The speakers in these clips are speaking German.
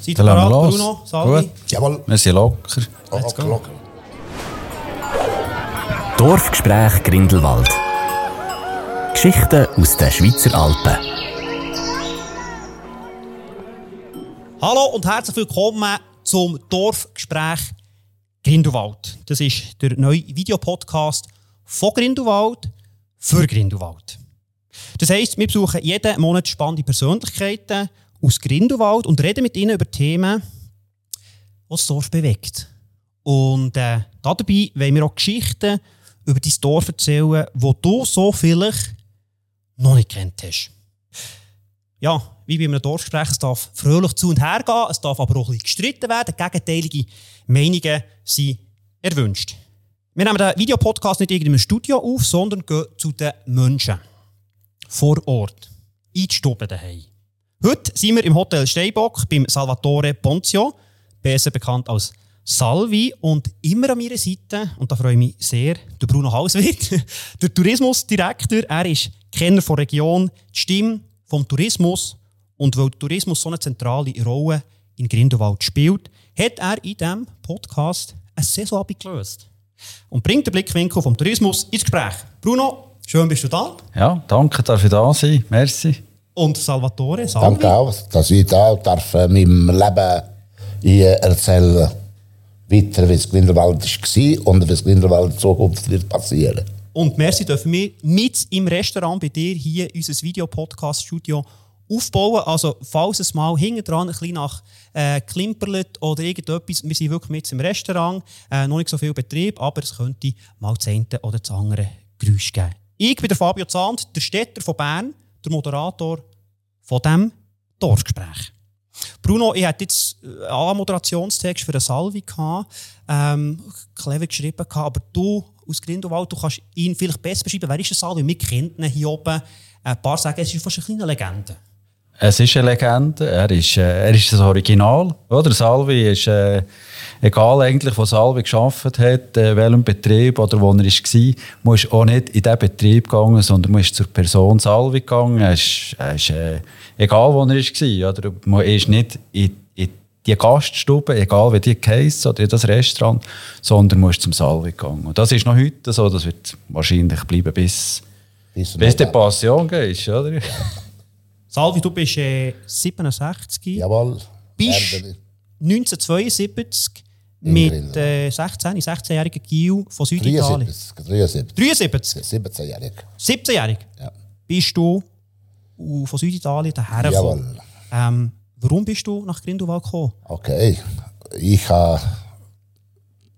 Seid ihr bereit, los. Bruno, Salvi? Gut. Jawohl. Wir sind locker. Let's go. locker. Dorfgespräch Grindelwald. Geschichten aus den Schweizer Alpen. Hallo und herzlich willkommen zum Dorfgespräch Grindelwald. Das ist der neue Videopodcast von Grindelwald für Grindelwald. Das heisst, wir besuchen jeden Monat spannende Persönlichkeiten aus Grindelwald und reden mit ihnen über Themen, die das Dorf bewegt. Und äh, dabei wollen wir auch Geschichten über dein Dorf erzählen, die du so vielleicht noch nicht kennt hast. Ja, wie bei einem Dorfgespräch, es darf fröhlich zu und her gehen, es darf aber auch ein bisschen gestritten werden, gegenteilige Meinungen sind erwünscht. Wir nehmen den Videopodcast nicht irgendwie im Studio auf, sondern gehen zu den Menschen. Vor Ort. In daheim. Heute sind wir im Hotel Steinbock beim Salvatore Ponzio, besser bekannt als Salvi. Und immer an meiner Seite, und da freue ich mich sehr, der Bruno Hauswirt, der Tourismusdirektor. Er ist Kenner der Region, die Stimme vom Tourismus. Und weil der Tourismus so eine zentrale Rolle in Grindelwald spielt, hat er in diesem Podcast eine Saison gelöst. Und bringt den Blickwinkel vom Tourismus ins Gespräch. Bruno, schön bist du da. Ja, danke, darf ich da sein. Merci. Und Salvatore, Salvi. Danke auch, dass ich da darf, äh, meinem Leben hier erzählen weiter, wie es Grindelwald war und wie es Grindelwald in Zukunft wird passieren. Und merci dürfen wir mit im Restaurant bei dir hier unser Videopodcast-Studio aufbauen. Also, falls es mal hinten dran ein bisschen nach äh, klimperlet oder irgendetwas, wir sind wirklich mit im Restaurant, äh, noch nicht so viel Betrieb, aber es könnte mal das eine oder das andere Geräusch geben. Ich bin der Fabio Zahnt, der Städter von Bern, der Moderator von diesem Dorfgespräch. Bruno, ich hatte jetzt äh, einen Moderationstext für eine Salvi gehabt, ähm, clever geschrieben gehabt, aber du aus Grindelwald, du kannst ihn vielleicht besser beschreiben. Wer ist der Salvi? Wir kennen ihn hier oben. Ein paar sagen, es ist fast eine kleine Legende. Es ist eine Legende. Er ist, äh, er ist das Original. Oder? Salvi ist, äh, egal eigentlich, wo Salvi geschafft hat, äh, welchem Betrieb oder wo er war, man ist auch nicht in diesen Betrieb gegangen, sondern man ist zur Person Salvi gegangen. Er ist, er ist, äh, egal, wo er war. Oder? Man ist nicht in, in die Gaststube, egal wie die heisst, oder in das Restaurant, sondern man ist zum Salvi gegangen. Und das ist noch heute so. Das wird wahrscheinlich bleiben, bis, Bis bis die Passion geht. Oder? Salvi, du bist äh, 67, Jawohl. Bist- Werden- 1972 In mit Grindelwald. äh, 16, 16-jährigen Gil von Süditalien. 73, 73, 73, 17-jährig. 17-jährig. Ja. Bist du von Süditalien daher gekommen? Jawohl. Ähm, warum bist du nach Grindelwald gekommen? Okay. Ich äh,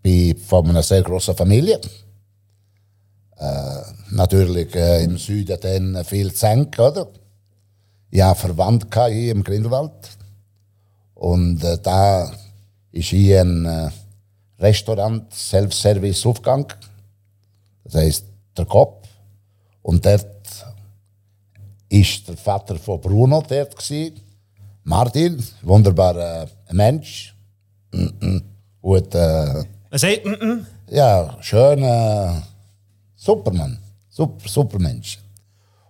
bin von einer sehr großen Familie. Äh, natürlich äh, im Süden dann viel Zenk, oder? Verwandte gehabt hier im Grindelwald. Und äh, da ist hier ein äh, Restaurant, Self-Service aufgegangen. Das heisst, der Kopf. Und dort ist der Vater von Bruno dort gewesen. Martin, wunderbarer Mensch. Mhm. Gut, äh, Er sagt, mm -mm. ja, schöner Supermann. Super, super Mensch.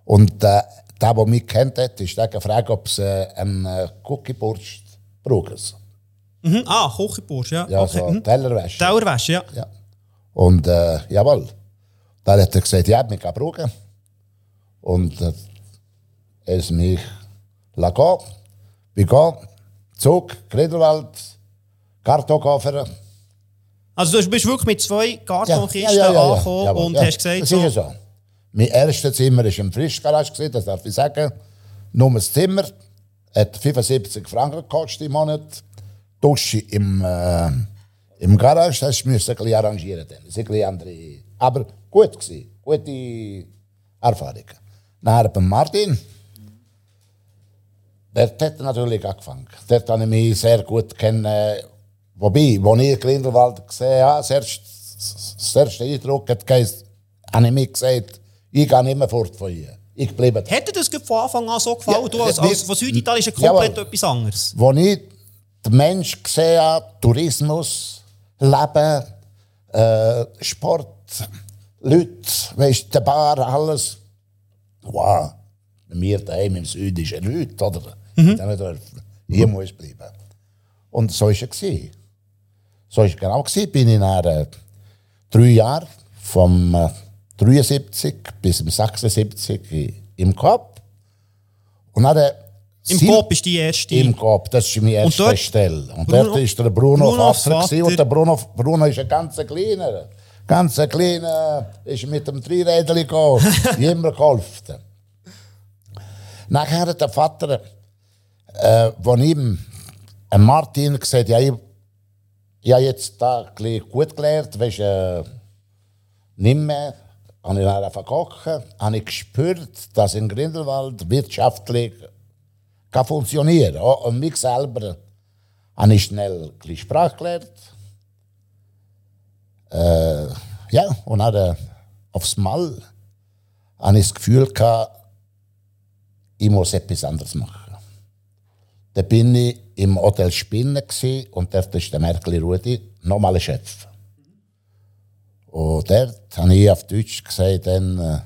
Und äh, der, der mich kennt hat, ist der gefragt, ob sie äh, einen äh, Cookie-Burst brauchen. Mhm. Ah, Kochbursch, ja. Ja, okay. so mhm. Tellerwäsche. Dauerwäsche, ja. Ja. Und äh, jawohl. Dann hat er gesagt, ja, wir können brauchen. Und äh, er ist mich gehen. Wir gehen, Zug, Grindelwald, Kartonkoffer. Also du bist wirklich mit zwei Kartonkisten ja. angekommen Jawohl, und ja. hast gesagt, das so, ist ja so. Mein erstes Zimmer war im Frischgarage, das darf ich sagen. Nur das Zimmer hat 75 Franken gekostet im Monat. Dusche im, äh, im Garage, das musste ich ein bisschen arrangieren. Das ein andere, aber gut gewesen, gute Erfahrung. Nachher beim Martin, dort hat natürlich angefangen. Dort habe ich mich sehr gut kennen. Wobei, als ich Grindelwald gesehen habe, das erste, das erste Eindruck hat habe ich mir gesagt, ich gehe nicht mehr fort von hier. Ich bleibe da. Hätte das von Anfang an so gefallen? Ja, du als, als von Süditalien ist ja komplett Jawohl. etwas anderes. Als ich den Menschen gesehen habe, Tourismus, Leben, äh, Sport, Leute, weißt, der Bar, alles. Wow, bei mir daheim im Süden ist ja nichts, oder? Mhm. Dann dürfen. Hier muss ich bleiben. Und so war es. So war es genau. gewesen. Bin ich nach äh, drei Jahren, vom äh, 73 bis zum 76 im Kopf. Und dann, Im Sil- Coop ist die erste. Im Kopf, das ist meine erste dort- Stelle. Und Bruno- dort ist der Bruno, Bruno gewesen. Vater- und der Bruno, Bruno ist ein ganz kleiner. Ganz kleiner, ist mit dem Dreirädchen gekommen, immer geholfen. Nachher hat der Vater, äh, von ihm, äh, Martin, gesagt, ja, ich, ich habe jetzt da gut gelernt, weißt, äh, nicht mehr. Habe ich dann einfach kochen, habe ich gespürt, dass in Grindelwald wirtschaftlich kann funktionieren. Auch und mich selber habe ich schnell ein bisschen Sprache gelernt. Äh, ja, und dann aufs Mal habe ich das Gefühl gehabt, ich muss etwas anderes machen. Da bin ich im Hotel Spinne gsi und dort ist der Merkli Rudi nochmal Chef. Und dort habe ich auf Deutsch gesagt, dann, äh,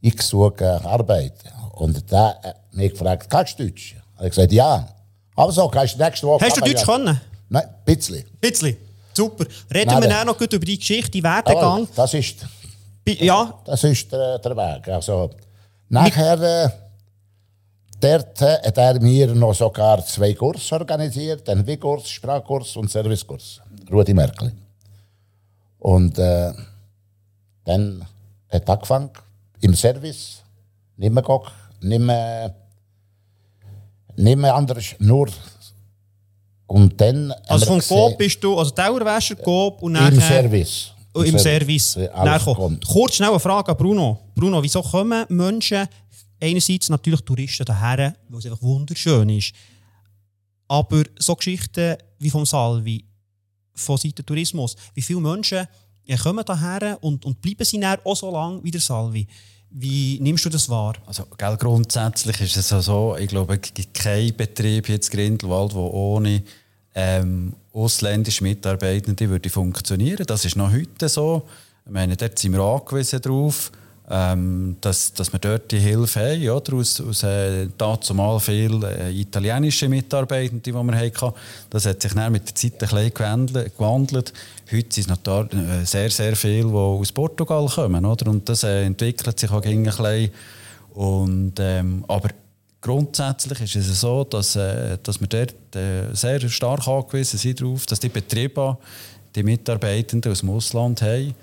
ich suche Arbeit. Und da hat mich gefragt, kannst du Deutsch? Habe ich gesagt, ja. Aber so, kannst du nächste Woche Hast du? Deutsch können? Nein, ein bisschen. Bisschen. Super. Reden Nein, wir dann noch gut über die Geschichte, die Aber Werdegang. das ist, Ja, das ist der, der Weg. Also, nachher, äh, dort hat er mir noch sogar zwei Kurse organisiert, einen W-Kurs, Sprachkurs und Servicekurs. Rudi Merkel. Und äh, dann hat angefangen im Service, nicht mehr Koch, nicht mehr, nicht mehr anders, nur. Und dann also vom Coop bist du, also Dauerwäscher Coop und Im Service. Oh, Im Service. Kurz schnell eine Frage an Bruno. Bruno, wieso kommen Menschen, einerseits natürlich Touristen daher, weil es einfach wunderschön ist, aber so Geschichten wie vom Salvi, von Seiten Tourismus, wie viele Menschen ja, kommen daher und, und bleiben sie dann auch so lange wie der Salvi? Wie nimmst du das wahr? Also, gell, grundsätzlich ist es so, ich glaube, es gibt keinen Betrieb jetzt Grindelwald, der ohne ähm, ausländische Mitarbeitende würde funktionieren. Das ist noch heute so. Ich meine, dort sind wir angewiesen darauf, ähm, dass, dass wir dort die Hilfe haben. Oder? Aus, aus äh, dazumal viel äh, italienische Mitarbeitende, die wir hatten. Das hat sich dann mit der Zeit ein gewandelt. gewandelt. Heute sind es noch äh, sehr, sehr viele, die aus Portugal kommen. Oder? Und das äh, entwickelt sich auch ein bisschen. Und, ähm, aber grundsätzlich ist es so, dass, äh, dass wir dort äh, sehr stark angewiesen sind darauf, dass die Betriebe die Mitarbeitenden aus dem Ausland haben.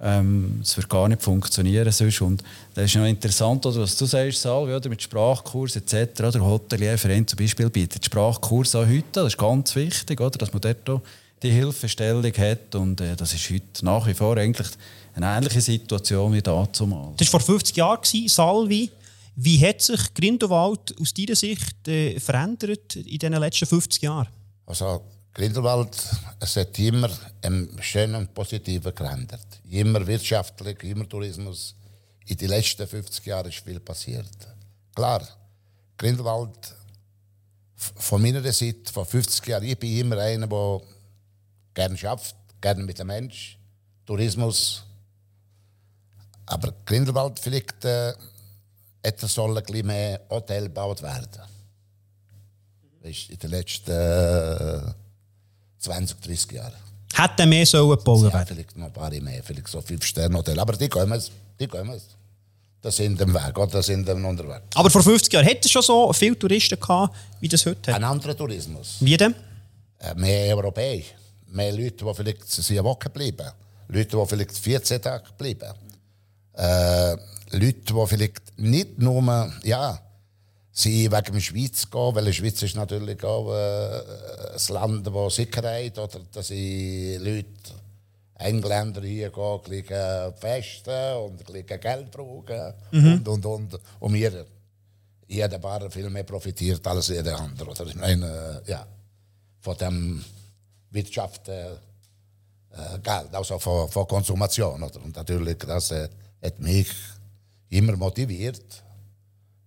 Ähm, es wird gar nicht funktionieren sonst. Und das ist noch interessant, oder, was du sagst, Salvi, oder, mit Sprachkurs etc. Der Hotelierverein zum Beispiel bietet Sprachkurs auch heute. Das ist ganz wichtig, oder, dass man dort die Hilfestellung hat. Und äh, das ist heute nach wie vor eigentlich eine ähnliche Situation wie dazumal. Das war vor 50 Jahren, Salvi. Wie hat sich Grindelwald aus deiner Sicht äh, verändert in den letzten 50 Jahren? Also Grindelwald, es hat immer im schönen und positiven geändert. Immer wirtschaftlich, immer Tourismus. In den letzten 50 Jahren ist viel passiert. Klar, Grindelwald, von meiner Seite, vor 50 Jahren, ich bin immer einer, der gerne schafft, gerne mit dem Mensch, Tourismus. Aber Grindelwald vielleicht äh, hätte soll ein mehr Hotel gebaut werden. Weisst, in den letzten äh, 20, 30 Jahren. Hätte mehr sollen gebaut Ja, werden. vielleicht noch ein paar mehr, vielleicht so fünf Sterne Hotel. Aber die kommen, die kommen. Das sind am Weg, oder das sind am unterwegs. Aber vor 50 Jahren hätte es schon so viele Touristen gehabt, wie das heute hat. Ein anderer Tourismus. Wie denn? Äh, Mehr Europäer. Mehr Leute, die vielleicht eine Woche bleiben. Leute, die vielleicht 14 Tage bleiben. Äh, Leute, die vielleicht nicht nur, ja, sie wegen der Schweiz gehen, weil die Schweiz ist natürlich auch äh, ein Land, wo Sicherheit oder dass sie Leute, Engländer hier gehen, ein bisschen festen und bisschen Geld brauchen und, und, und. Und wir, jeder Bar viel mehr profitiert als jeder andere. Oder? Ich meine, äh, ja, von dem Wirtschaft äh, äh, Geld, also von, von Konsumation. Oder? Und natürlich, das äh, hat mich immer motiviert,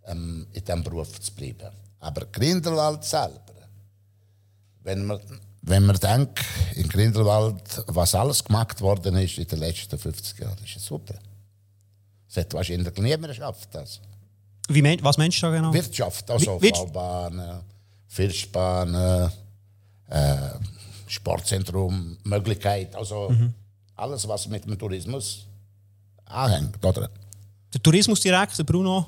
ähm, in diesem Beruf zu bleiben. Aber Grindelwald selber, wenn man, wenn man denkt, in Grindelwald, was alles gemacht worden ist in den letzten 50 Jahren, ist es super. Es hat wahrscheinlich niemand geschafft. Das. Wie mein, was meinst du da genau? Wirtschaft, also Wir- Faubahnen, Fischbahnen, äh, Sportzentrum, Möglichkeit, also alles, was mit dem Tourismus anhängt, oder? Der Tourismusdirektor Bruno,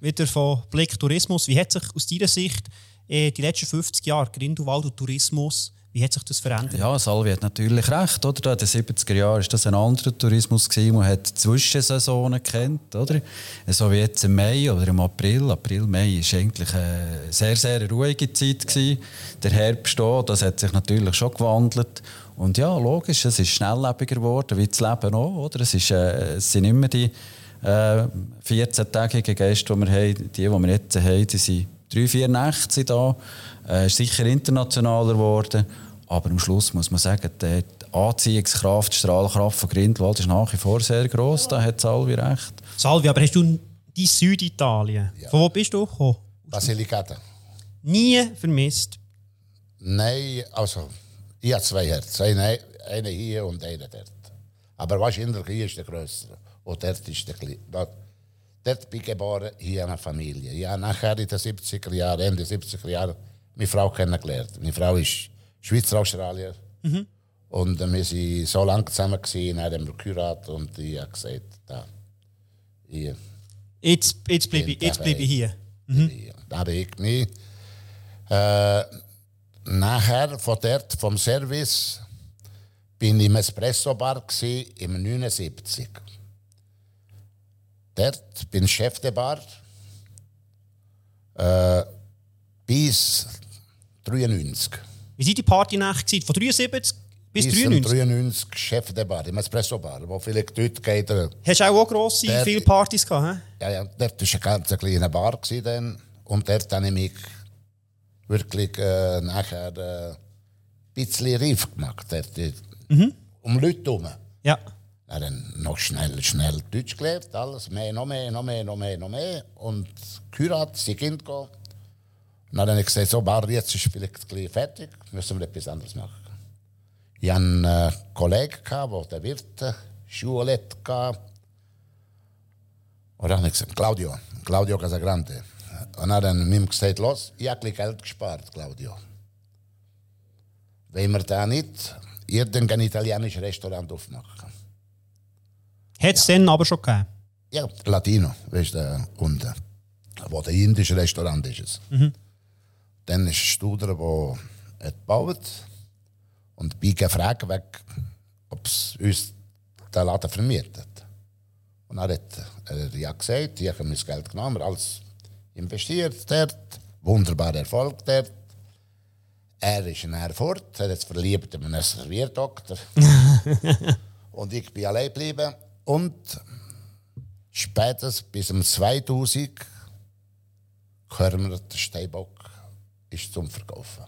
wieder von Blick Tourismus. Wie hat sich aus deiner Sicht äh, die letzten 50 Jahre Grindelwald und Tourismus, wie hat sich das verändert? Ja, Salvi hat natürlich recht. Oder? In den 70er Jahren war das ein anderer Tourismus. Gewesen. Man hat Zwischensaisonen kennt, oder? So wie jetzt im Mai oder im April. April, Mai war eigentlich eine sehr, sehr ruhige Zeit. Gewesen. Der Herbst auch, das hat sich natürlich schon gewandelt. Und ja, logisch, es ist schnelllebiger geworden, wie das Leben auch. Oder? Es, ist, äh, es sind immer die äh, 14-tägigen Gäste, die wir haben. Die, die wir jetzt haben, die sind drei, vier Nächte da. Äh, ist sicher internationaler geworden. Aber am Schluss muss man sagen, die Anziehungskraft, die Strahlkraft von Grindelwald ist nach wie vor sehr gross. Da hat Salvi recht. Salvi, aber hast du die Süditalien? Ja. Von wo bist du gekommen? Basilicata. Nie vermisst. Nein, also, ich habe zwei Herzen. Eine, eine hier und eine dort. Aber wahrscheinlich hier ist der größere. Und dort ist der. Dort, dort bin ich geboren, hier eine Familie. Ich habe nachher in den 70er Jahren, Ende 70er Jahre, meine Frau kennengelernt. Meine Frau ist Schweizer Australier. Und äh, wir waren so lange zusammen, gewesen, dann haben wir geheiratet und ich habe gesagt, da, hier, Jetzt, jetzt bleibe ich, jetzt bleibe ich hier. hier. Da bin ich nie. Äh, nachher von dort, vom Service, bin ich im Espresso-Bar gsi im 79. Dort bin Chef der Bar äh, bis 93. Wie war die Partynächte? gewesen? Von 73 bis Bis 93? 93 Chef der Bar, im Espresso-Bar, wo vielleicht dort geht. Hast du auch, auch grosse, Der- viele Partys gehabt? He? Ja, ja, dort war eine ganz kleine Bar dann. und dort habe ich mich wirklich äh, nachher äh, ein bisschen reif gemacht. Dort, äh, Um Leute herum. Ja. Dann noch schnell, schnell Deutsch gelernt, alles, mehr, noch mehr, noch mehr, noch mehr, noch mehr. Und geheiratet, sie Kind gehabt. Und dann habe ich gesagt, so, Bar, jetzt ist vielleicht gleich fertig, müssen wir etwas anderes machen. Ich hatte einen äh, Kollegen, gehabt, der Wirt Schule hatte. Und dann habe ich gesagt, Claudio, Claudio Casagrande. Und dann habe ich ihm gesagt, los, ich habe Geld gespart, Claudio. Wenn wir da nicht irgendein italienisches Restaurant aufmachen. Hat es dann aber schon gegeben? Ja, Latino, weißt du, unten. Wo der indische Restaurant ist. Es. Dann ist Studer, der hat gebaut und bin gefragt, weg, ob es uns den Laden vermietet. Und dann hat er ja gesagt, ich habe mein Geld genommen, alles investiert dort, wunderbarer Erfolg dort. Er ist nachher fort, er hat sich verliebt in einen Servierdoktor. und ich bin allein geblieben. Und spätestens bis um 2000 hören wir, der Steinbock ist zum Verkaufen.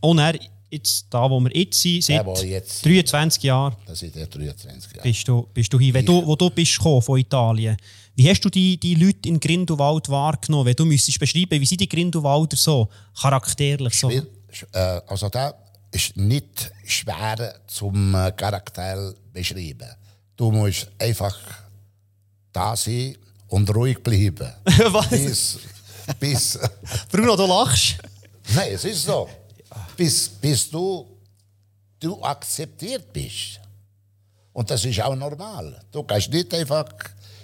Und er, jetzt, da wo wir jetzt sind, Der, seit wo jetzt- 23 Jahren, Das ist der 23 Jahre. bist du, bist du hier. Wenn du, wo du bist gekommen von Italien, wie hast du die, die Leute in Grindelwald wahrgenommen? Wenn du müsstest beschreiben, wie sind die Grindelwalder so charakterlich so? Äh, Also da ist nicht schwer zum äh, Charakter beschreiben. Du musst einfach da sein und ruhig bleiben. Was? bis, bis, Bruno, du lachst. nein, es ist so. Bis, bis du, du akzeptiert bist. Und das ist auch normal. Du kannst nicht einfach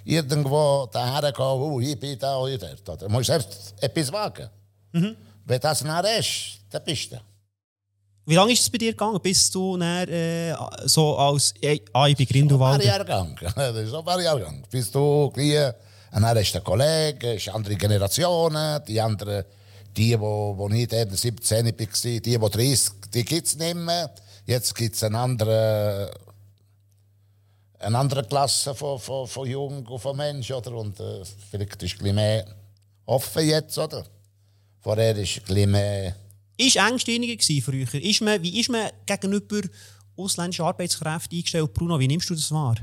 irgendwo daher gehen, oh, ich bin da oder dort. Du musst erst etwas wagen. Wenn das nachher ist, dann bist du. Wie lange ist es bei dir gegangen, bis du dann, äh, so als äh, ah, ich bin Ein Grindelwalder? Jahrgang. Das ist ein Jahrgang. Bis du gleich, und dann ist der Kollege, ist andere Generationen, die anderen, die, wo, wo ich eben 17 war, die, die 30, die gibt es nicht mehr. Jetzt gibt es eine andere, eine andere Klasse von, von, von Jungen und von Menschen, oder? Und äh, vielleicht ist es ein bisschen mehr offen jetzt, oder? Vorher ist es ein bisschen mehr... Ist engstirniger gewesen früher? Ist man, wie ist man gegenüber ausländischen Arbeitskräften eingestellt? Bruno, wie nimmst du das wahr?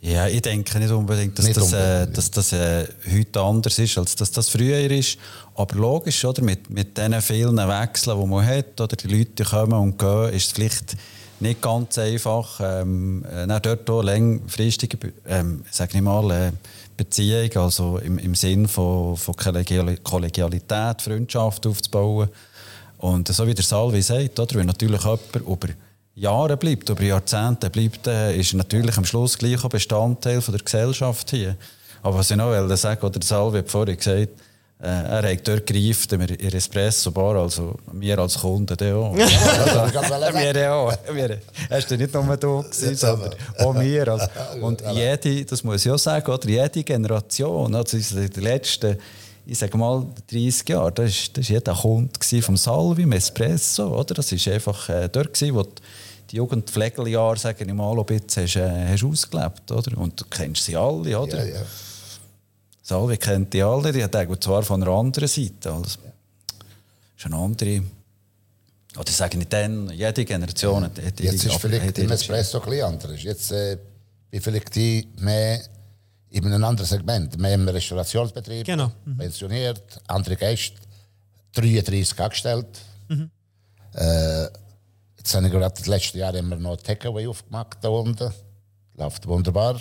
Ja, ich denke nicht unbedingt, dass Nicht das, äh, unbedingt, dass das äh, heute anders ist, als dass das früher ist. Aber logisch, oder? Mit, mit diesen vielen Wechseln, die man hat, oder die Leute kommen und gehen, ist es vielleicht nicht ganz einfach, ähm, äh, dort auch langfristige Be- ähm, sag ich mal, äh, Beziehung, also im, im Sinn von, von Kollegiali- Kollegialität, Freundschaft aufzubauen. Und so wie der Salvi sagt, oder, wenn natürlich jemand über Jahre bleibt, über Jahrzehnte bleibt, ist natürlich am Schluss gleich ein Bestandteil von der Gesellschaft hier. Aber was ich noch will sagen, oder der Salvi hat vorhin gesagt, äh, er hat dort gereift in der Espresso-Bar, also wir als Kunden dann auch. also, wir auch. Wir, er war nicht nur du, gewesen, sondern auch wir. Also. Und jede, das muss ich auch sagen, oder, jede Generation, also in den letzten ich sage mal, 30 Jahre, das war das jeder Kunde vom Salvi, im Espresso, oder? Das war einfach äh, dort, gewesen, wo die Jugendpflegeljahre, sage ich mal, ein bisschen hast, äh, hast ausgelebt, oder? Und du kennst sie alle, oder? Ja, ja. Salvi kennt die alle, die hat zwar von einer anderen Seite. Also, ist eine andere. Oder ich sage nicht dann, jede Generation hat hat Jetzt ihre- ist vielleicht im Espresso ein bisschen anders. Jetzt äh, bin vielleicht die mehr in einem anderen Segment, mehr im Restaurationsbetrieb, Genau. pensioniert, andere Gäste, 33 angestellt. Äh, jetzt habe ich gerade das letzte Jahr immer noch Takeaway aufgemacht da unten. Läuft wunderbar.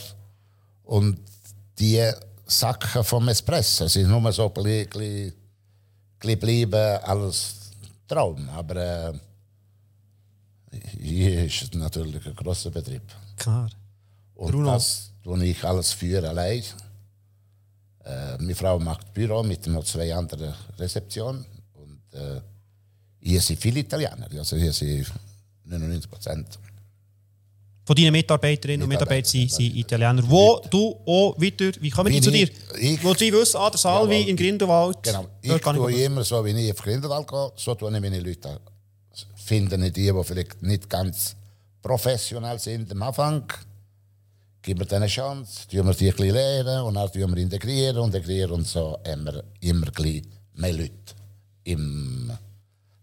Und die Sachen vom Espresso sind nur so ein bisschen, bleiben, alles Traum. Aber äh, hier ist es natürlich ein grosser Betrieb. Klar. Und Bruno. das tue ich alles für allein. Äh, meine Frau macht Büro mit noch zwei anderen Rezeptionen. Und äh, hier sind viele Italiener. Also hier sind 99 Prozent. Von deinen Mitarbeiterinnen und Mitarbeitern sind, sind Italiener. Wo du auch wieder, wie kommen die Wie zu dir? ich- Wo sie wissen, ah, der Salvi Jawohl. in Grindelwald. Genau. Ich tue ich immer so, wie ich auf Grindelwald gehe, so tue ich meine Leute an. Finde ich die, die vielleicht nicht ganz professionell sind am Anfang, geben wir denen eine Chance, tun wir die ein bisschen lernen und dann tun wir integrieren und integrieren und so haben wir immer mehr Leute. Im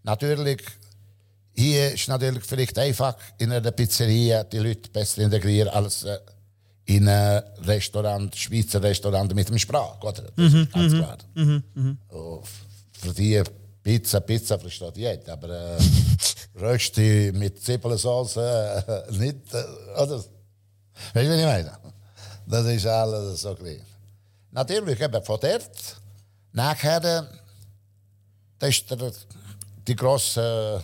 natürlich, hier ist natürlich vielleicht einfach in einer Pizzeria die Leute besser integrieren als äh, in einem Restaurant, Schweizer Restaurant mit dem Sprache, oder? Das ist ganz klar. Oh, für die Pizza, Pizza versteht jeder, aber äh, Rösti mit Zwiebelsauce äh, nicht, äh, oder? Weißt du, was ich meine? Das ist alles so klein. Natürlich, eben von dort, nachher, äh, das ist die grosse,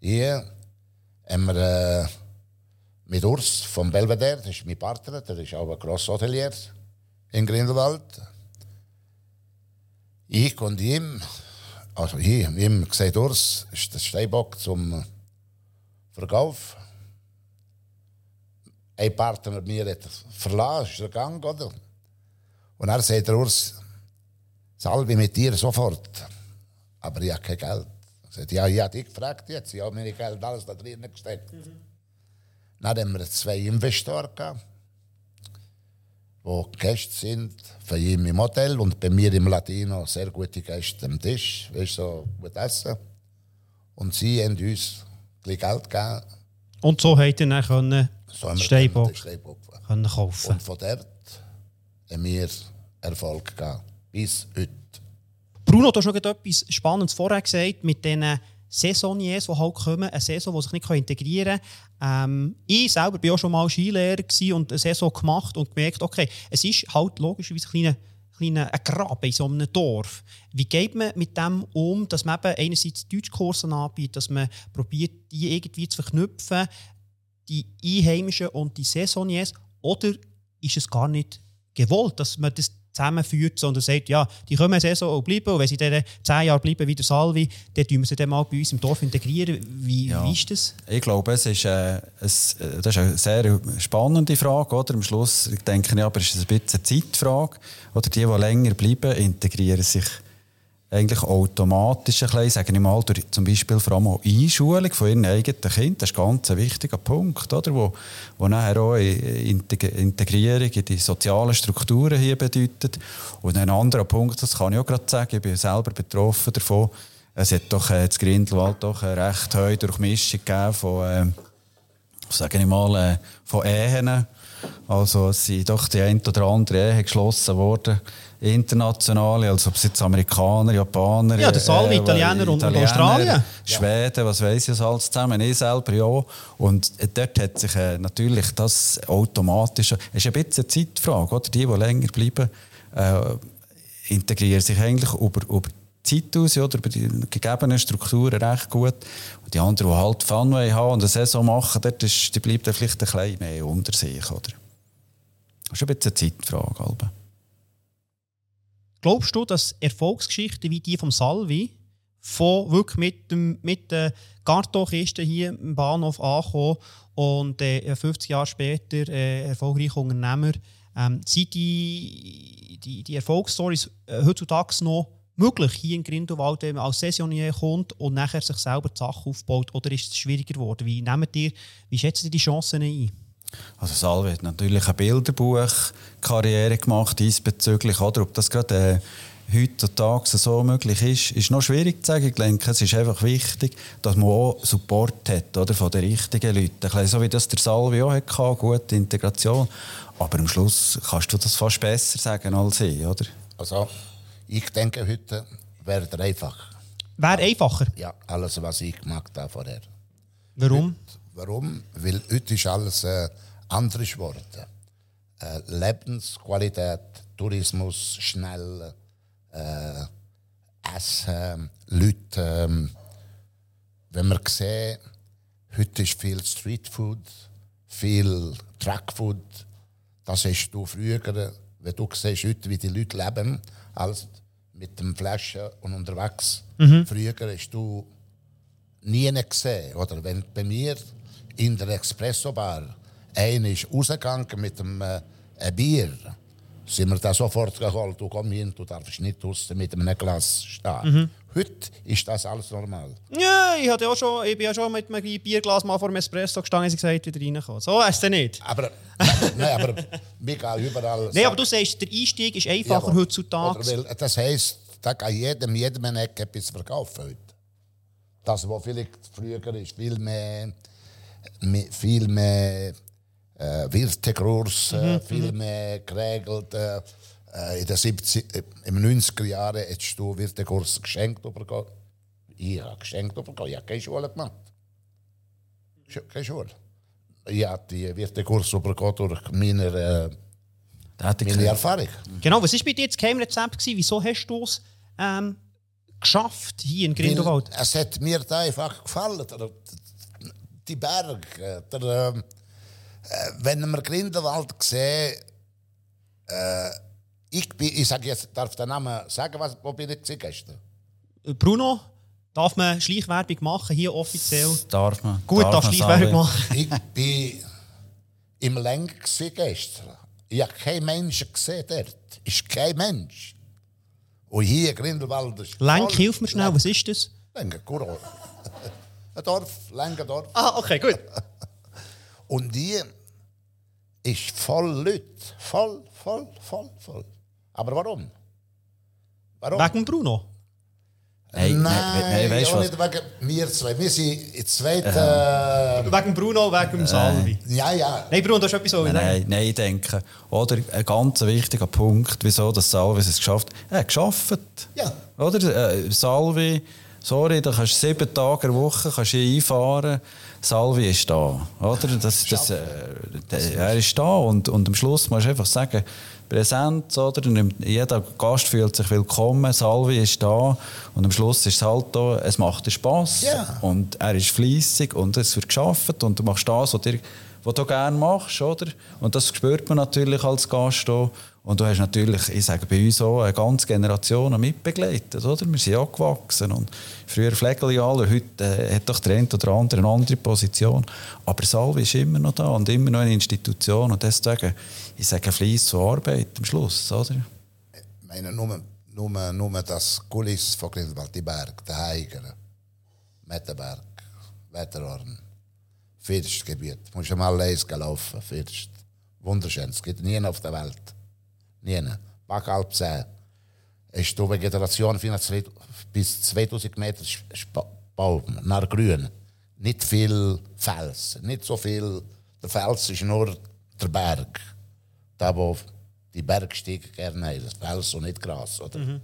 hier, haben wir äh, mit Urs vom Belvedere, das ist mein Partner, der ist auch ein grosser Hotelier in Grindelwald. Ich und ihm, also ich, ihm gesagt, Urs ist der Steinbock zum Verkauf. Ein Partner mir hat verlassen, ist er gegangen, oder? Und er sagt Urs, Salvi mit dir sofort. Aber ich habe kein Geld. Er sagt, ja, ich habe dich gefragt jetzt, ich habe meine Geld alles da drinnen gesteckt. Dann haben wir zwei Investoren gehabt, die Gäste sind, von ihm im Hotel und bei mir im Latino sehr gute Gäste am Tisch, weißt, so gut essen. Und sie haben uns Geld gegeben. Und so habt ihr dann können So Steinbock den Steinbock gekauft. können kaufen. Und von dort haben wir Erfolg gehabt. Bis heute. Bruno, du hast noch etwas Spannendes vorher gesagt mit diesen Saisoniers, die halt kommen, eine Saison, die sich nicht integrieren kann. Ähm, ich selber war auch schon mal Skilehrer und eine Saison gemacht und gemerkt, okay, es ist halt logischerweise ein kleiner, kleiner ein Graben in so einem Dorf. Wie geht man mit dem um, dass man eben einerseits Deutschkurse anbietet, dass man probiert, die irgendwie zu verknüpfen, die Einheimischen und die Saisoniers, oder ist es gar nicht gewollt, dass man das zusammenführt, sondern sagt, ja, die können eine Saison auch bleiben und wenn sie dann zehn Jahre bleiben wie der Salvi, dann tun wir sie dann mal bei uns im Dorf integrieren. Wie, Ja. wie ist das? Ich glaube, es ist, äh, es, äh, das ist eine sehr spannende Frage. Oder? Am Schluss denke ich, aber es ist ein bisschen eine Zeitfrage. Oder die, die länger bleiben, integrieren sich eigentlich automatisch ein bisschen, sage ich mal, durch zum Beispiel vor allem auch Einschulung von ihren eigenen Kindern. Das ist ein ganz wichtiger Punkt, oder? Wo, wo nachher auch Integ- Integrierung in die sozialen Strukturen hier bedeutet. Und ein anderer Punkt, das kann ich auch gerade sagen, ich bin selber betroffen davon, es hat doch äh, in Grindelwald doch eine recht hohe Durchmischung gegeben von, äh, sage ich mal, äh, von Ehen. Also es sind doch die ein oder andere Ehe geschlossen worden, internationale, also ob es jetzt Amerikaner, Japaner, Ja, der Salvi, Italiener und- und Australien. Schweden, was weiß ich alles zusammen, ich selber ja. Und äh, dort hat sich äh, natürlich das automatisch, es ist ein bisschen eine Zeitfrage, oder? Die, die länger bleiben, äh, integrieren sich eigentlich über, über Zeit aus, oder über die gegebenen Strukturen recht gut. Und die anderen, die halt Fun haben und eine Saison machen, dort ist, die bleibt dann vielleicht ein bisschen mehr unter sich. Oder? Das ist ein bisschen eine Zeitfrage. Alba. Glaubst du, dass Erfolgsgeschichten wie die vom Salvi, von wirklich mit, dem, mit der Kartonkiste hier im Bahnhof ankommen und äh, 50 Jahre später äh, erfolgreicher Unternehmer, ähm, sind die, die, die Erfolgsstories äh, heutzutage noch möglich hier in Grindelwald, wenn man als Saisonier kommt und nachher sich selber die Sache aufbaut? Oder ist es schwieriger geworden? Wie, nehmt ihr, wie schätzt ihr die Chancen ein? Also Salve hat natürlich eine Bilderbuchkarriere gemacht diesbezüglich, oder ob das gerade äh, heutzutage so möglich ist, ist noch schwierig zu sagen. Ich denke, es ist einfach wichtig, dass man auch Support hat oder, von den richtigen Leuten. Ein so wie das der Salve auch hatte, gute Integration. Aber am Schluss kannst du das fast besser sagen als ich, oder? Also, ich denke, heute wäre es einfach. Wäre einfacher? Ja, alles, was ich gemacht habe vorher. Warum? Heute, warum? Weil heute ist alles äh, anders geworden. Äh, Lebensqualität, Tourismus, schnell, äh, Essen, Leute. Ähm, wenn man sieht, heute ist viel Streetfood, viel Truckfood. Das hast du früher, wenn du siehst, heute, wie die Leute leben, als mit dem Flaschen und unterwegs. Mhm. Früher hast du nie gesehen. Oder wenn bei mir in der Espresso-Bar einer ist rausgegangen mit einem äh, Bier, sind wir da sofort geholt, du komm hin, du darfst nicht draußen mit einem Glas stehen. Mhm. Heute ist das alles normal. Ja, ich, hatte auch schon, ich bin ja schon mit einem Bierglas mal vor dem Espresso gestanden, und gesagt, wieder reinkommen. So ist es nicht. Aber, nein, aber wir gehen überall... Nein, aber du sagst, der Einstieg ist einfacher ja, heutzutage. Oder weil, das heisst, da kann jedem, jedem eine Ecke etwas verkaufen heute. Das, was vielleicht früher ist, viel mehr, viel mehr äh, Wirtekurs, mhm, mhm, viel mehr geregelt. Äh, in den 70, äh, im 90er Jahren hättest du Wirtekurs geschenkt bekommen. Ich habe geschenkt bekommen. Ich habe keine Schule gemacht. Keine Schule. Ich habe die Wirtekurs bekommen durch meine, äh, meine Erfahrung. Genau, was war bei dir das Geheimrezept? Wieso hast du es ähm, geschafft hier in Grindelwald? Es hat mir da einfach gefallen. Die Berge, der, ähm, äh, wenn man Grindelwald sieht, äh, ich, bin, ich sage jetzt, darf den Namen sagen, was, wo bin ich gestern? Bruno, darf man Schleichwerbung machen, hier offiziell? Das darf man. Gut, darf, darf Schleichwerbung machen. ich bin im Lenk gestern. Ich habe keinen Menschen gesehen dort. Ist kein Mensch. Und hier Grindelwald ist. Lenk, hilf mir schnell, was ist das? Lenk, Kuro. Ein Dorf, Lenkendorf. Ah, okay, gut. Und die ist voll Leute. Voll, voll, voll, voll. Aber warum? Warum? Wegen Bruno? Nein, nein, nein, weißt ja, nicht wegen mir zwei. Wir sind in zweiten. Äh, wegen Bruno, wegen dem Salvi. Ja, ja. Nein, Bruno, du hast etwas so nein, nein, nein, ich denke, oder ein ganz wichtiger Punkt, wieso das Salvi es geschafft hat. Er hat geschafft. Ja. Oder? Äh, Salvi, sorry, da kannst du sieben Tage in der Woche kannst du einfahren. Salvi ist da. Oder? Das, das, äh, er ist da und, und am Schluss musst du einfach sagen, Präsenz, oder? Jeder Gast fühlt sich willkommen, Salvi ist da und am Schluss ist es halt da, es macht dir Spass yeah. und er ist fleissig und es wird geschafft und du machst das, was, dir, was du gerne machst, oder? Und das spürt man natürlich als Gast auch. Und du hast natürlich, ich sage bei uns auch, eine ganze Generation mitbegleitet, oder? Wir sind auch gewachsen und früher Flegeljahre, heute äh, hat doch der eine oder andere eine andere Position. Aber Salvi ist immer noch da und immer noch eine Institution und deswegen, ich sage Fleiss und Arbeit am Schluss, oder? Ich meine, nur, nur, nur das Kulisse von Grindelwald, die Berg, der Heiger, Mettenberg, Wetterhorn, Firstgebiet, musst du mal lesen laufen, First. Wunderschön, es gibt nie auf der Welt. Nie. Backalp 10. Ist die Vegetation bis 2000 Meter Baum, nach grün. Nicht viel Fels. Nicht so viel. Der Fels ist nur der Berg. Da, wo die Bergstiege gerne haben. Das Fels und nicht Gras. Oder? Mhm.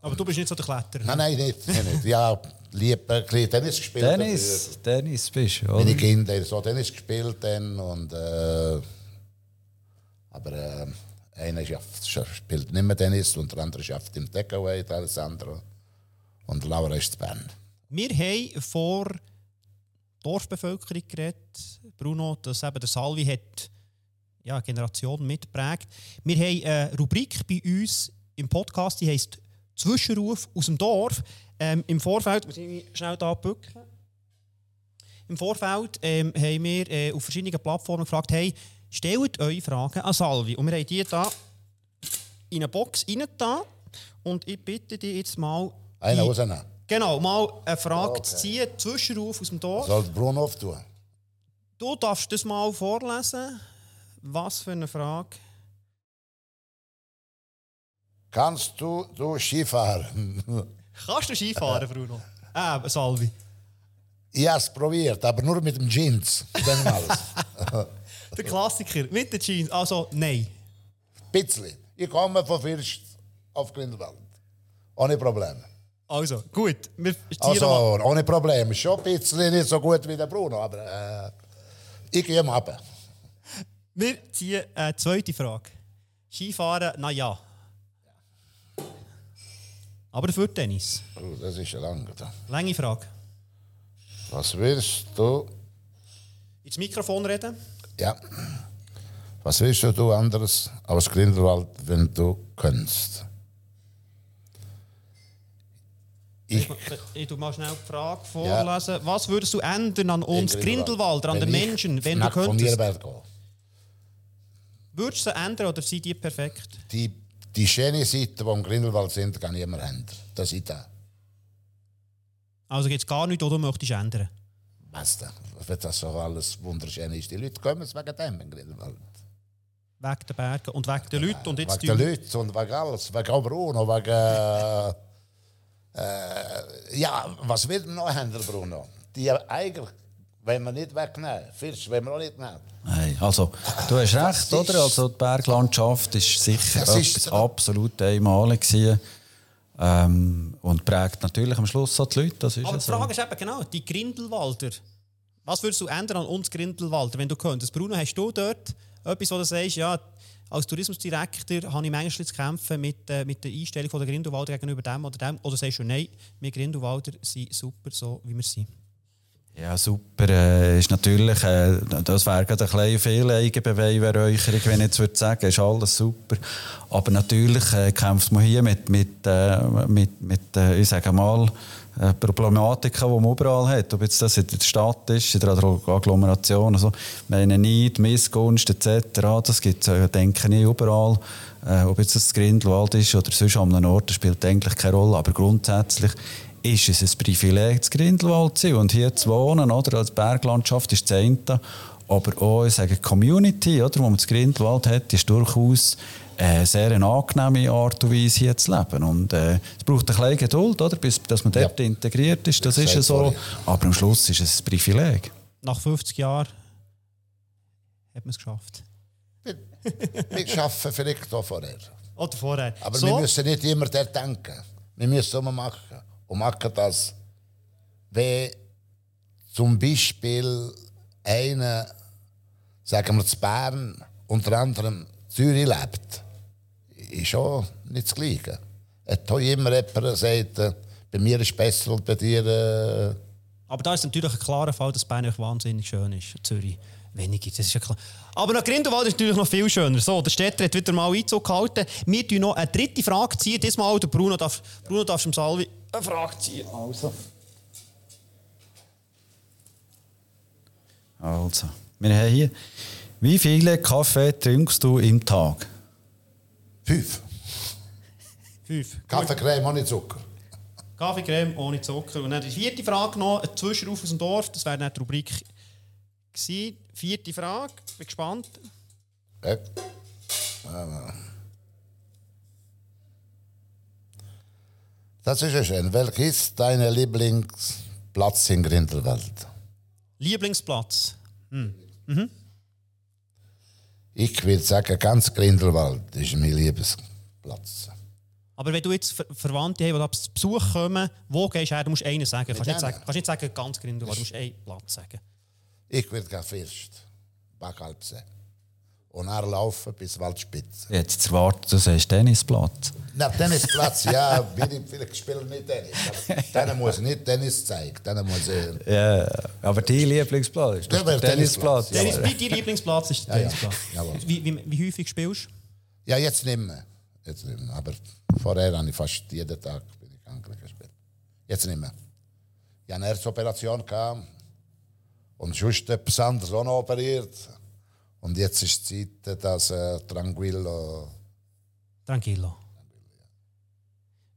Aber du bist nicht so der Kletterer. Nein, nein, nicht. nicht. Ja, lieb ein Tennis gespielt. Tennis, Tennis bist du? Meine Kinder so Tennis gespielt dann und äh, aber äh, Einer schafft, spielt nicht mehr Tennis und der andere schafft im Takeaway, der Alessandro. Und Laura ist zu Bern. Wir haben vor Dorfbevölkerung geredet, Bruno, dass eben der Salvi hat ja, Generation mitprägt. Wir haben eine Rubrik bei uns im Podcast, die heisst Zwischenruf aus dem Dorf. Ähm, Im Vorfeld, muss ich schnell da bücken. Im Vorfeld ähm, haben wir äh, auf verschiedenen Plattformen gefragt, hey, stellt eure Fragen an Salvi. Und wir haben die da in eine Box rein da. Und ich bitte dich jetzt mal... Einer die- rausnehmen. Genau, mal eine Frage Okay. zu ziehen, Zwischenruf aus dem Dorf. Soll Bruno auftun? Du darfst das mal vorlesen. Was für eine Frage? Kannst du, du Skifahren? Kannst du Skifahren, Bruno? Äh, Salvi. ich habe es probiert, aber nur mit dem Jeans. Damals. Der Klassiker mit den Jeans. Also, nein. Bisschen. Ich komme von First auf Grindelwald. Ohne Probleme. Also, gut. Wir ziehen Also, mal. ohne Probleme. Schon ein bisschen nicht so gut wie der Bruno, aber äh, ich gehe ihm ab. Wir ziehen eine zweite Frage. Skifahren, na ja. Aber dafür Tennis. Oh, das ist schon lange. Da. Lange Frage. Was willst du? Ins Mikrofon reden. Ja. Was willst du anderes aus Grindelwald, wenn du kannst? Ich, Ich tue mal schnell die Frage vorlesen. Was würdest du ändern an uns Grindelwalder, an den ich Menschen, wenn du nackt von mir könntest? gehen. Würdest du sie ändern oder sind die perfekt? Die, die schöne Seite, die im Grindelwald sind, kann niemand ändern. Das ist da. Also gibt es gar nichts, was du möchtest ändern? Was? Wenn das so alles wunderschön ist. Die Leute kommen es wegen dem im Grindelwald. Wegen den Bergen und wegen den Leuten. Und jetzt Wegen den die- Leuten und wegen alles. Wegen auch Bruno, wegen... Äh, äh, ja, was will man noch ändern, Bruno? Die eigentlich, wenn wir nicht wegnehmen. Fisch, wenn wir auch nicht nehmen. Nein, also, du hast recht, ist- oder? Also, die Berglandschaft ist sicher Das ist absolut einmalig gewesen. Ähm, und prägt natürlich am Schluss auch die Leute. Das ist Aber die so. Frage ist eben genau, die Grindelwalder. Was würdest du ändern an uns Grindelwalder, wenn du könntest? Bruno, hast du dort etwas, wo du sagst, ja, als Tourismusdirektor habe ich manchmal zu kämpfen mit, äh, mit der Einstellung von der Grindelwalder gegenüber dem oder dem? Oder sagst du, nein, wir Grindelwalder sind super, so wie wir sind? Ja, super. Äh, ist natürlich, äh, das wäre gerade ein bisschen viel wenn ich jetzt würde sagen, ist alles super. Aber natürlich äh, kämpft man hier mit, mit, äh, mit, mit äh, ich sage mal, äh, Problematiken, die man überall hat. Ob jetzt das in der Stadt ist, in der Agglomeration, also, meine Neid, Missgunst etc., das gibt es, denke ich, überall. Ob jetzt das Grindelwald ist oder sonst an einem Ort, das spielt eigentlich keine Rolle. Aber grundsätzlich ist es ein Privileg, zu Grindelwald zu sein und hier zu wohnen, oder? Als Berglandschaft ist das eine. Aber auch, ich sage, die Community, oder, die man zu Grindelwald hat, ist durchaus eine sehr eine angenehme Art und Weise, hier zu leben. Und äh, es braucht ein bisschen Geduld, oder, bis dass man dort Ja. integriert ist. Das Ich ist ja so. Aber am Schluss ist es ein Privileg. Nach 50 Jahren hat man es geschafft. Wir arbeiten vielleicht auch vorher. Oder vorher. Aber so, wir müssen nicht immer dort denken. Wir müssen immer machen. Und machen das, wenn zum Beispiel einer, sagen wir, zu Bern, unter anderem Zürich lebt, ist auch nicht das Gleiche. Hat immer jemand gesagt, äh, bei mir ist es besser und bei dir... Äh, Aber da ist natürlich ein klarer Fall, dass Bern wahnsinnig schön ist. Zürich weniger, das ist ja klar. Aber nach Grindelwald ist natürlich noch viel schöner. So, der Städter hat wieder mal Einzug gehalten. Wir ziehen noch eine dritte Frage ziehen. Diesmal der Bruno darf, Bruno darf dem Salvi eine Frage ziehen. Also. Also, wir haben hier. Wie viele Kaffee trinkst du im Tag? fünf. Fünf. Kaffeecreme ohne Zucker. Kaffeecreme ohne Zucker. Und dann die vierte Frage noch, ein Zwischenruf aus dem Dorf. Das wäre dann die Rubrik gewesen. Vierte Frage, bin gespannt. Ja. Ah. Das ist ja schön. Welcher ist dein Lieblingsplatz in Grindelwald? Lieblingsplatz. Ich würde sagen, ganz Grindelwald ist mein Lieblingsplatz. Aber wenn du jetzt Ver Verwandte hast, die da zu Besuch kommen, wo gehst du her? Du musst einen sagen. Kannst nicht sagen, kannst nicht sagen ganz Grindelwald, du musst einen Platz sagen. Ich würde gerne First, Backalpsee. und dann laufen bis Waldspitze. Jetzt erwartet, du sagst Tennisplatz. Na, Tennisplatz, ja, bin ich vielleicht spiele nicht Tennis. Aber Denen muss ich nicht Tennis zeigen. Muss ich, Ja, aber dein Lieblingsplatz ist Ja, der Tennisplatz. Tennisplatz, Tennis, Dein Lieblingsplatz ist der Ja, ja. Tennisplatz. Jawohl. Wie, wie, wie häufig spielst du? ja, jetzt nicht mehr. Jetzt nicht mehr. Aber vorher habe ich fast jeden Tag bin ich gespielt. Jetzt nicht mehr. Ich hatte eine Herzoperation gehabt und sonst etwas anderes auch noch operiert. Und jetzt ist die Zeit, dass äh, Tranquillo. Tranquillo.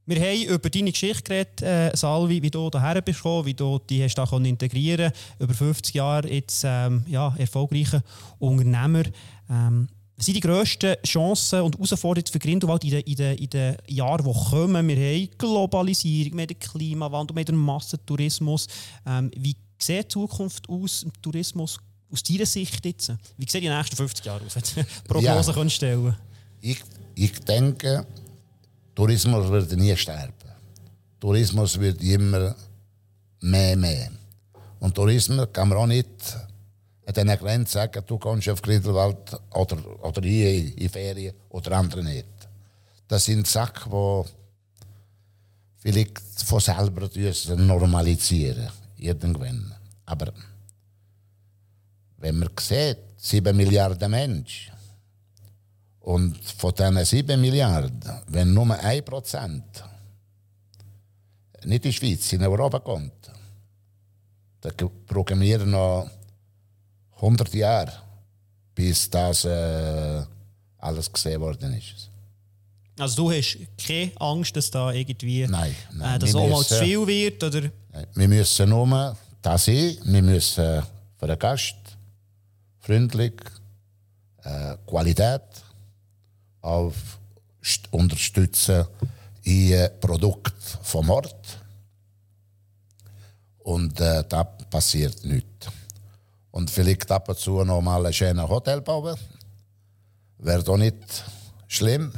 Wir haben über deine Geschichte geredet, äh, Salvi, wie du hierher bist gekommen, wie du die hast da integrieren Über 50 Jahre jetzt ähm, ja, erfolgreicher Unternehmer. Ähm, was sind die grössten Chancen und Herausforderungen für Grindelwald in den, in, den, in den Jahren, die kommen? Wir haben Globalisierung, wir haben den Klimawandel, wir haben den Massentourismus. Ähm, wie sieht die Zukunft aus im Tourismus aus deiner Sicht jetzt? Wie sehen die nächsten 50 Jahre aus? Wenn du Prognosen Ja. stellen Ich, ich denke, Tourismus wird nie sterben. Tourismus wird immer mehr, mehr. Und Tourismus kann man auch nicht an diesen Grenzen sagen, du kommst auf Grindelwald oder, oder hier in Ferien oder andere nicht. Das sind Sachen, die vielleicht von selber normalisieren irgendwann. Aber wenn man sieht, 7 Milliarden Menschen, und von diesen 7 Milliarden, wenn nur 1 Prozent nicht in die Schweiz, in Europa kommt, dann brauchen wir noch 100 Jahre, bis das äh, alles gesehen worden ist. Also du hast keine Angst, dass da irgendwie Nein, nein, äh, wir auch mal zu viel wird oder Wir müssen nur das sein, wir müssen für den Gast freundlich, äh, Qualität auf st- unterstützen in Produkt vom Ort. Und äh, da passiert nichts. Und vielleicht ab und zu noch mal ein schönes Hotel bauen. Wäre doch nicht schlimm.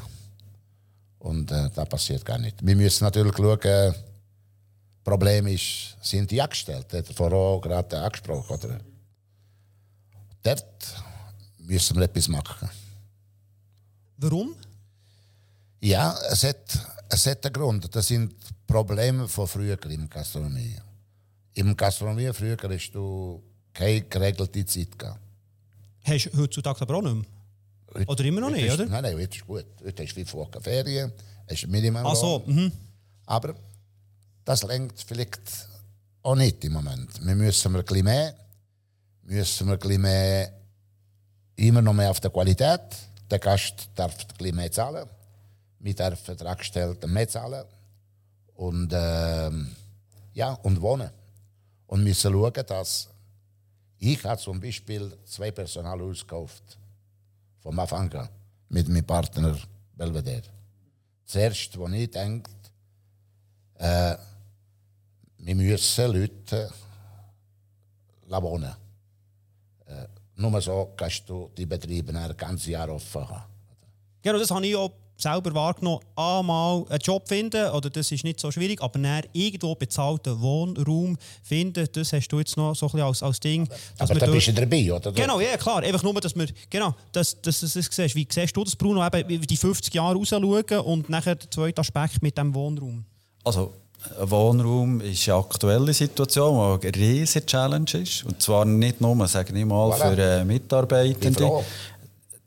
Und äh, da passiert gar nicht. Wir müssen natürlich schauen, äh, Problem ist, sind die Angestellten, hat er auch gerade angesprochen. Oder? Dort müssen wir etwas machen. Warum? Ja, es hat, es hat einen Grund. Das sind Probleme von früher im Gastronomie. Im Gastronomie früher hast du keine geregelte Zeit gehabt. Hast du heutzutage aber auch nicht mehr? Heute- Oder immer noch nicht, ist, oder? Nein, nein, heute ist gut. Heute hast du fünf Wochen Ferien, hast Minimum. Ach so, mhm. Aber das lenkt vielleicht auch nicht im Moment. Wir müssen ein bisschen mehr, müssen wir ein bisschen mehr, immer noch mehr auf der Qualität. Der Gast darf bisschen mehr zahlen. Wir dürfen den Angestellten mehr zahlen. Und, ähm, ja, und wohnen. Und müssen schauen, dass ich habe zum Beispiel zwei Personal ausgekauft. Vom Anfang an. Mit meinem Partner Belvedere. Zuerst, wo ich denke, wir müssen Leute lassen wohnen. Äh, nur so kannst du die Betriebe ein ganzes Jahr offen haben. Genau, das habe ich auch selber wahrgenommen. Einmal einen Job finden, oder das ist nicht so schwierig, aber dann irgendwo bezahlten Wohnraum finden, das hast du jetzt noch so ein bisschen als, als Ding. dass Aber wir da bist du dabei, oder? Genau, ja, klar. Einfach nur, dass wir, genau, dass, dass du das siehst. Wie siehst du das, Bruno, eben die 50 Jahre rausschauen und nachher der zweite Aspekt mit dem Wohnraum? Also, Wohnraum ist eine aktuelle Situation, die eine riesige Challenge ist. Und zwar nicht nur, sage ich mal, Voilà. für äh, Mitarbeitende.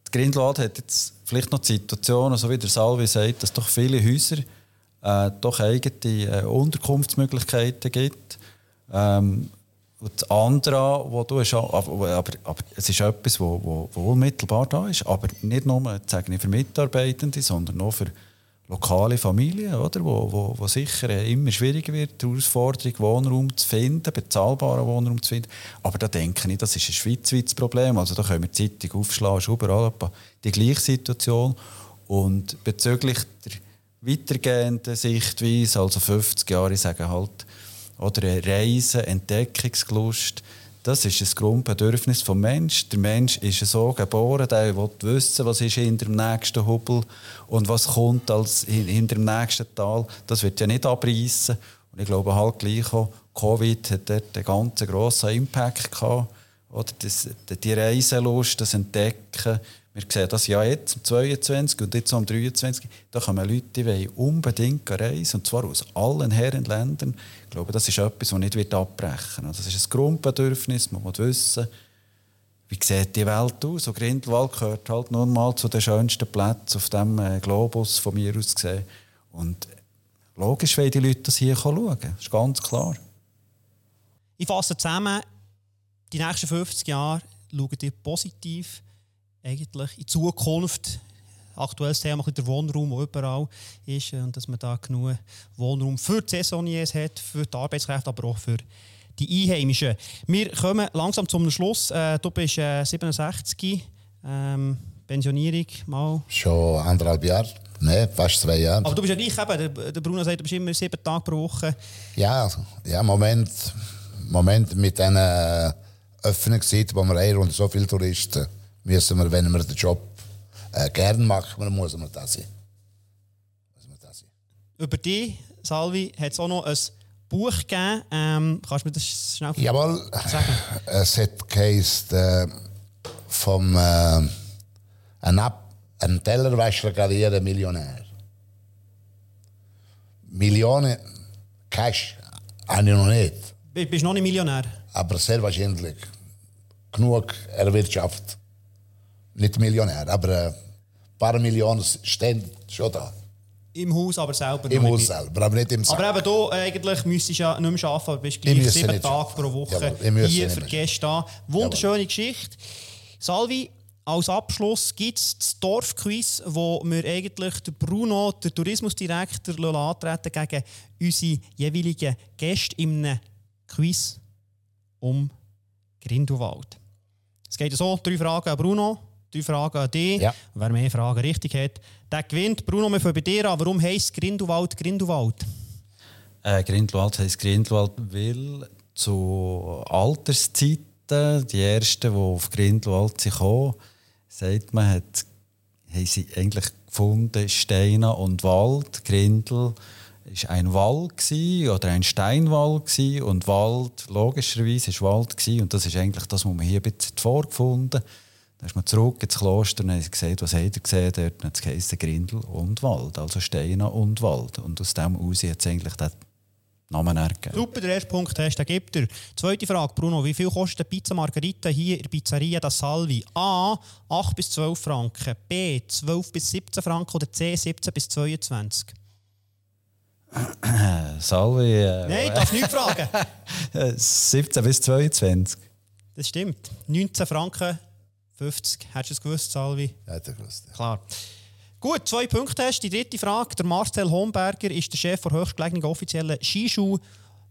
Die Grindelwald hat jetzt vielleicht noch die Situation, so wie der Salvi sagt, dass doch viele Häuser äh, doch eigene äh, Unterkunftsmöglichkeiten gibt. Ähm, und das andere, wo du hast, aber, aber, aber es ist etwas, wo, wo, wo unmittelbar da ist, aber nicht nur sage ich, für Mitarbeitende, sondern auch für lokale Familien, oder? Wo, wo, wo sicher immer schwieriger wird, die Herausforderung, Wohnraum zu finden, bezahlbaren Wohnraum zu finden. Aber da denke ich, das ist ein schweizweites Problem. Also da können wir die Zeitung aufschlagen, ist überall die gleiche Situation. Und bezüglich der weitergehenden Sichtweise, also 50 Jahre, ich sage halt, oder Reisen, Entdeckungslust, das ist ein Grundbedürfnis des Menschen. Der Mensch ist so geboren, der will wissen, was ist hinter dem nächsten Hubel und was kommt als hin- hinter dem nächsten Tal. Das wird ja nicht abreißen. Und ich glaube halt gleich auch, Covid hat dort einen ganz grossen Impact gehabt. Oder das, die Reiselust, das Entdecken. Wir sehen das ja jetzt, am 22 und jetzt am 23. Da kommen Leute, die unbedingt reisen, und zwar aus allen Herrenländern. Ich glaube, das ist etwas, das nicht abbrechen wird. Das ist ein Grundbedürfnis, man muss wissen, wie sieht die Welt aus? Und Grindelwald gehört halt nun mal zu den schönsten Plätzen auf dem äh, Globus von mir aus gesehen. Und logisch wollen die Leute das hier schauen. Das ist ganz klar. Ich fasse zusammen, die nächsten 50 Jahre schauen ihr positiv eigentlich in Zukunft. Aktuelles Thema der Wohnraum, der überall ist und dass man da genug Wohnraum für die Saisoniers hat, für die Arbeitskräfte, aber auch für die Einheimischen. Wir kommen langsam zum Schluss. Äh, du bist äh, 67, ähm, Pensionierung mal. Schon anderthalb Jahre, ne, fast zwei Jahre. Aber du bist ja gleich eben, der, Bruno sagt, du bist immer sieben Tage pro Woche. Ja, ja, Moment, Moment mit diesen Öffnungszeiten, wo wir haben und so viele Touristen müssen wir, wenn wir den Job äh, gern machen, muss man das sein. Muss man das sein. Über dich, Salvi, hat es auch noch ein Buch gegeben. Ähm, kannst du mir das schnell Jawohl, sagen? es hat geheißen, äh, vom äh, ein, Ab ein Tellerwäscher karieren Millionär. Millionen Cash habe ich noch nicht, Du bist noch nicht Millionär. aber sehr wahrscheinlich genug erwirtschaftet. Nicht Millionär, aber äh, paar Millionen stehen schon da. Im Haus, aber selber Im Haus selber, aber nicht im Sack. Aber eben du, äh, eigentlich müsstest du ja nicht mehr arbeiten, aber bist Ich gleich sieben Tage pro Woche Jawohl, hier für Gäste da. Wunderschöne Geschichte. Salvi, als Abschluss gibt es das Dorfquiz, wo wir eigentlich den Bruno, den Tourismusdirektor, antreten gegen unsere jeweiligen Gäste in einem Quiz um Grindelwald. Es geht so, drei Fragen an Bruno, drei Fragen an dich. Ja. Wer mehr Fragen richtig hat, der gewinnt. Bruno, wir fangen bei dir an. Warum heisst Grindelwald Grindelwald? Äh, Grindelwald heisst Grindelwald, weil zu Alterszeiten, die ersten, die auf Grindelwald gekommen, sagt man, hat, haben sie eigentlich gefunden, Steine und Wald. Grindel ist ein Wall gsi oder ein Steinwall gsi und Wald logischerweise ist Wald gsi und das ist eigentlich das, was man hier ein bisschen vorgefunden. Da ist man zurück ins Kloster und haben gesagt, was habt ihr gesehen? Dort hat es Grindel und Wald, also Steine und Wald. Und aus dem aus hat es eigentlich den Namen ergeben. Super, der erste Punkt hast, den gibt er. Zweite Frage, Bruno. Wie viel kostet eine Pizza Margarita hier in der Pizzeria das Salvi? A. 8 bis 12 Franken. B. 12 bis 17 Franken. Oder C. 17 bis 22. Salvi, äh, Nein, darfst nicht fragen. äh, 17 bis 22. Das stimmt. 19 Franken 50. Hättest du es gewusst, Salvi? Ja, hat er gewusst. ja. Klar. Gut, zwei Punkte hast. Die dritte Frage. Der Marcel Homberger ist der Chef der höchstgelegenen offiziellen Skischuh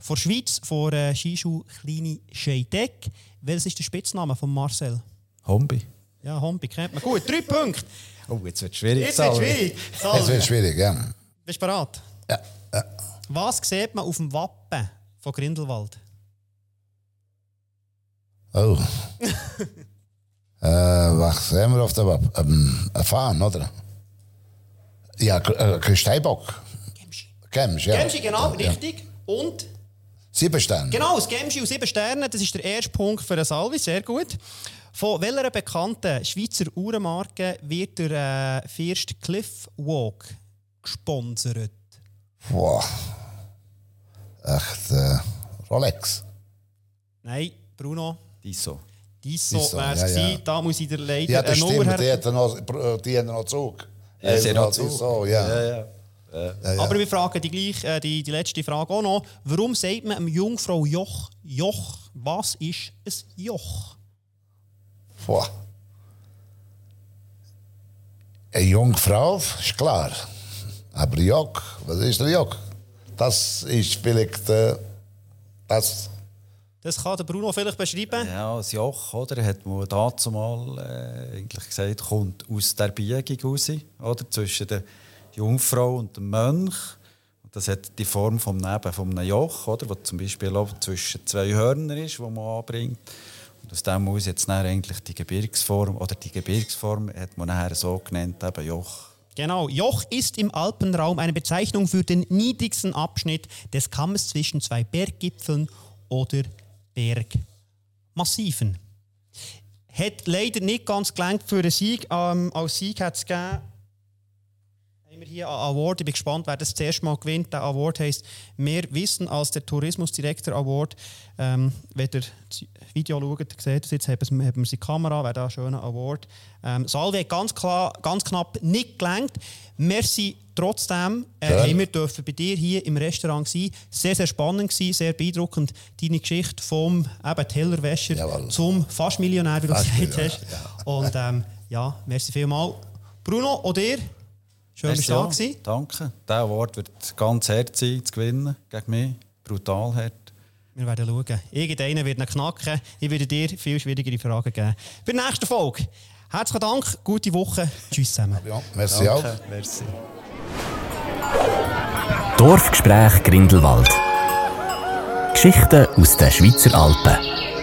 der Schweiz, von äh, Skischuh Kleine Scheidegg. Welches ist der Spitzname von Marcel? Hombi. Ja, Hombi kennt man. Gut, drei Punkte. Oh, jetzt wird es schwierig. Jetzt wird schwierig. Es Salvi, wird schwierig, ja. bist du bereit? ja. ja. Was sieht man auf dem Wappen von Grindelwald? Oh. äh, was sehen wir auf der Wab? Ähm, ein Fahnen, oder? Ja, äh, Steinbock. Gemschi. Gems, ja. Gemschi, genau, ja. richtig. Und Sieben Sterne. Genau, das Gemschi und sieben Sterne, das ist der erste Punkt für den Salvi, sehr gut. Von welcher bekannten Schweizer Uhrenmarke wird der äh, First Cliff Walk gesponsert? Boah. Echt, äh, Rolex. Nein, Bruno, Diso. Disso, wäre es ja, gewesen. ja. Da muss ich dir leider Ja, das stimmt. Die haben noch, die haben noch Zug. Ja, sie haben noch ist Zug. So, ja. Ja, ja. Ja, ja. Aber wir fragen die, gleich, äh, die, die letzte Frage auch noch. Warum sagt man einem Jungfrau Joch? Joch, was ist ein Joch? Boah. Eine junge Frau, ist klar. Aber Jock, was ist der Jock? Das ist vielleicht äh, das. Das kann der Bruno vielleicht beschreiben. Ja, das Joch, oder, hat man dazu mal äh, eigentlich gesagt, kommt aus der Biegung raus, oder, zwischen der Jungfrau und dem Mönch. Und das hat die Form vom Neben vom Joch, oder, wo zum Beispiel auch zwischen zwei Hörnern ist, wo man anbringt. Und aus dem aus jetzt eigentlich die Gebirgsform, oder die Gebirgsform hat man nachher so genannt, eben Joch. Genau, Joch ist im Alpenraum eine Bezeichnung für den niedrigsten Abschnitt des Kammes zwischen zwei Berggipfeln oder Bergmassiven. Hat leider nicht ganz gelangt für einen Sieg. Ähm, als Sieg hat es haben wir hier einen Award. Ich bin gespannt, wer das erste Mal gewinnt. Der Award heisst «Mehr Wissen als der Tourismusdirektor Award». Ähm, wenn ihr das Video schaut, seht ihr jetzt, haben wir, haben wir seine Kamera, wäre da ein schöner Award. Ähm, Salvi hat ganz, klar, ganz knapp nicht gelangt. Merci trotzdem. Äh, haben wir dürfen bei dir hier im Restaurant sein. Sehr, sehr spannend gewesen, sehr beeindruckend. Deine Geschichte vom eben Tellerwäscher Jawohl. zum fast Millionär, wie du gesagt hast. Und ähm, ja, merci vielmals. Bruno, und dir? Schön, dass du da auch. gewesen. Danke. Dieser Award wird ganz hart sein, zu gewinnen gegen mich. Brutal hart. Wir werden schauen. Irgendeiner wird ihn knacken. Ich werde dir viel schwierigere Fragen geben. Bei der nächsten Folge. Herzlichen Dank, gute Woche. Tschüss zusammen. Ja, merci auch. Danke. Merci. Dorfgespräch Grindelwald. Geschichten aus den Schweizer Alpen.